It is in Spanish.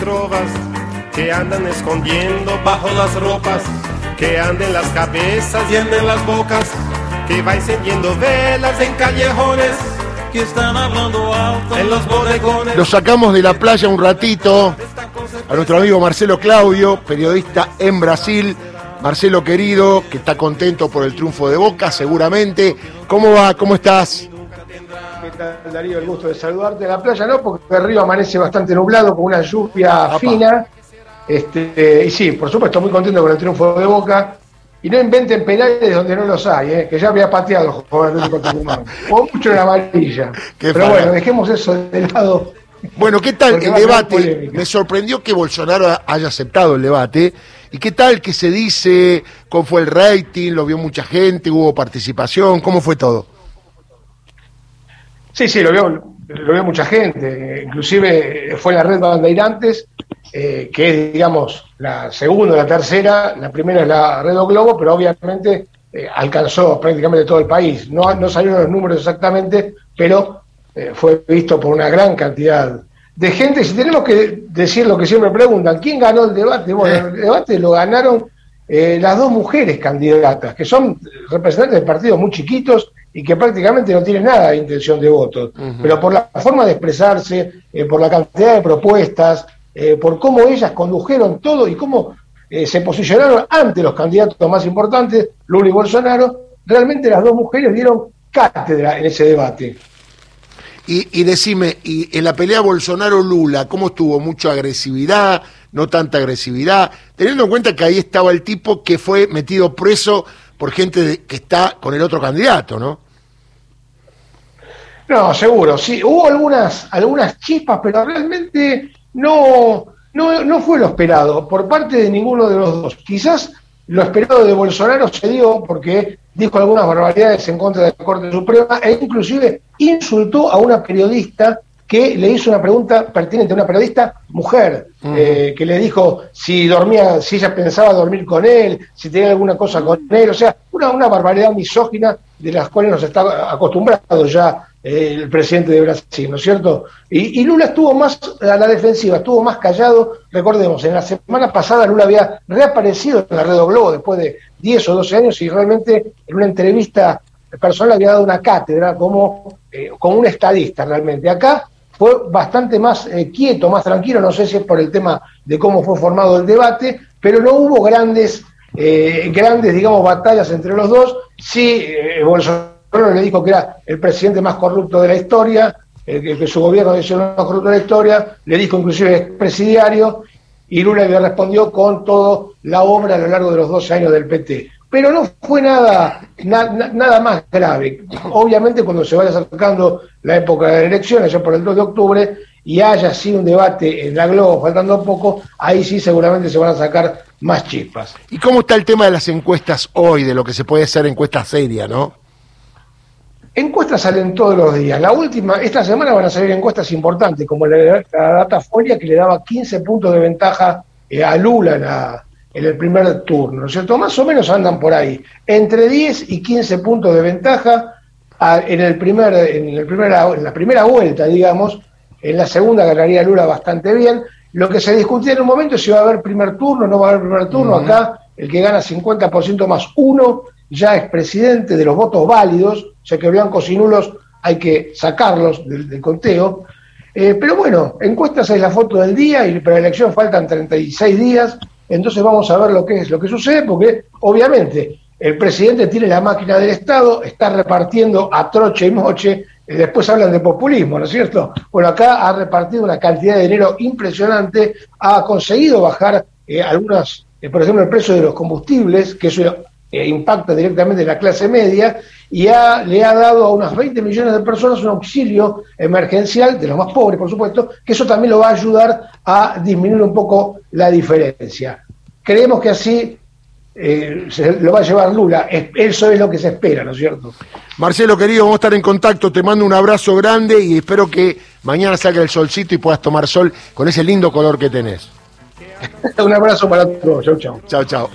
trovas que andan escondiendo bajo las ropas, que anden las cabezas y en las bocas, que va encendiendo velas en callejones, que están hablando alto en los bodegones. Lo sacamos de la playa un ratito a nuestro amigo Marcelo Claudio, periodista en Brasil. Marcelo querido, que está contento por el triunfo de Boca, seguramente. ¿Cómo va? ¿Cómo estás? ¿Qué tal, Darío? El gusto de saludarte. La playa no, porque el río amanece bastante nublado, con una lluvia fina. Este, y sí, por supuesto, muy contento con el triunfo de Boca. Y no inventen penales donde no los hay, ¿eh? que ya había pateado joven. O mucho en amarilla. Qué Pero bueno, dejemos eso de lado. Bueno, ¿qué tal el debate? Me sorprendió que Bolsonaro haya aceptado el debate. ¿Y qué tal que se dice? ¿Cómo fue el rating? ¿Lo vio mucha gente? ¿Hubo participación? ¿Cómo fue todo? Sí, sí, lo vio, lo vio mucha gente. Inclusive eh, fue la red Bandeirantes, eh, que es, digamos, la segunda o la tercera. La primera es la red O Globo, pero obviamente eh, alcanzó prácticamente todo el país. No, no salieron los números exactamente, pero eh, fue visto por una gran cantidad de gente. Si tenemos que decir lo que siempre preguntan, ¿quién ganó el debate? Bueno, el debate lo ganaron las dos mujeres candidatas, que son representantes de partidos muy chiquitos y que prácticamente no tienen nada de intención de voto, pero por la forma de expresarse, eh, por la cantidad de propuestas, eh, por cómo ellas condujeron todo y cómo eh, se posicionaron ante los candidatos más importantes, Lula y Bolsonaro, realmente las dos mujeres dieron cátedra en ese debate. Y, y decime, y en la pelea Bolsonaro-Lula, ¿cómo estuvo? ¿Mucha agresividad? ¿No tanta agresividad? Teniendo en cuenta que ahí estaba el tipo que fue metido preso por gente de- que está con el otro candidato, ¿no? No, seguro, sí. Hubo algunas, algunas chispas, pero realmente no, no, no fue lo esperado por parte de ninguno de los dos. Quizás lo esperado de Bolsonaro se dio porque dijo algunas barbaridades en contra de la Corte Suprema e inclusive insultó a una periodista que le hizo una pregunta pertinente, una periodista mujer, eh, que le dijo si dormía, si ella pensaba dormir con él, si tenía alguna cosa con él, o sea, una, una barbaridad misógina de las cuales nos está acostumbrado ya eh, el presidente de Brasil, ¿no es cierto? Y, y Lula estuvo más a la defensiva, estuvo más callado. Recordemos, en la semana pasada Lula había reaparecido en la Red Globo después de 10 o 12 años y realmente en una entrevista personal había dado una cátedra como, eh, como un estadista realmente. Acá fue bastante más eh, quieto, más tranquilo, no sé si es por el tema de cómo fue formado el debate, pero no hubo grandes, eh, grandes, digamos, batallas entre los dos. Sí, eh, Bolsonaro le dijo que era el presidente más corrupto de la historia, eh, que, su gobierno es el más corrupto de la historia, le dijo inclusive es presidiario, y Lula le respondió con toda la obra a lo largo de los 12 años del PT. Pero no fue nada, na- na- nada más grave. Obviamente cuando se vaya acercando la época de la elección, allá por el 2 de octubre, y haya así un debate en la Globo, faltando poco, ahí sí seguramente se van a sacar más chispas. ¿Y cómo está el tema de las encuestas hoy, de lo que se puede hacer encuestas serias, no? Encuestas salen todos los días. La última, esta semana van a salir encuestas importantes, como la, de- la Datafolia, que le daba 15 puntos de ventaja eh, a Lula en, la- en el primer turno, ¿no es cierto? Más o menos andan por ahí. Entre 10 y 15 puntos de ventaja en, el primer, en, el primera, en la primera vuelta, digamos. En la segunda ganaría Lula bastante bien. Lo que se discutía en un momento es si va a haber primer turno, no va a haber primer turno. Acá el que gana 50% más uno ya es presidente de los votos válidos, o sea que blancos y nulos hay que sacarlos del, del conteo. Eh, pero bueno, encuestas es la foto del día y para la elección faltan 36 días, entonces vamos a ver lo que es lo que sucede, porque obviamente el presidente tiene la máquina del Estado, está repartiendo a troche y moche, eh, después hablan de populismo, ¿no es cierto? Bueno, acá ha repartido una cantidad de dinero impresionante, ha conseguido bajar eh, algunas, eh, por ejemplo, el precio de los combustibles, que eso impacta directamente en la clase media, y le ha dado a unas 20 millones de personas un auxilio emergencial, de los más pobres, por supuesto, que eso también lo va a ayudar a disminuir un poco la diferencia. Creemos que así eh, se lo va a llevar Lula. Es- Eso es lo que se espera, ¿no es cierto? Marcelo, querido, vamos a estar en contacto. Te mando un abrazo grande y espero que mañana salga el solcito y puedas tomar sol con ese lindo color que tenés. Un abrazo para todos. Chau, chau. Chao, chao.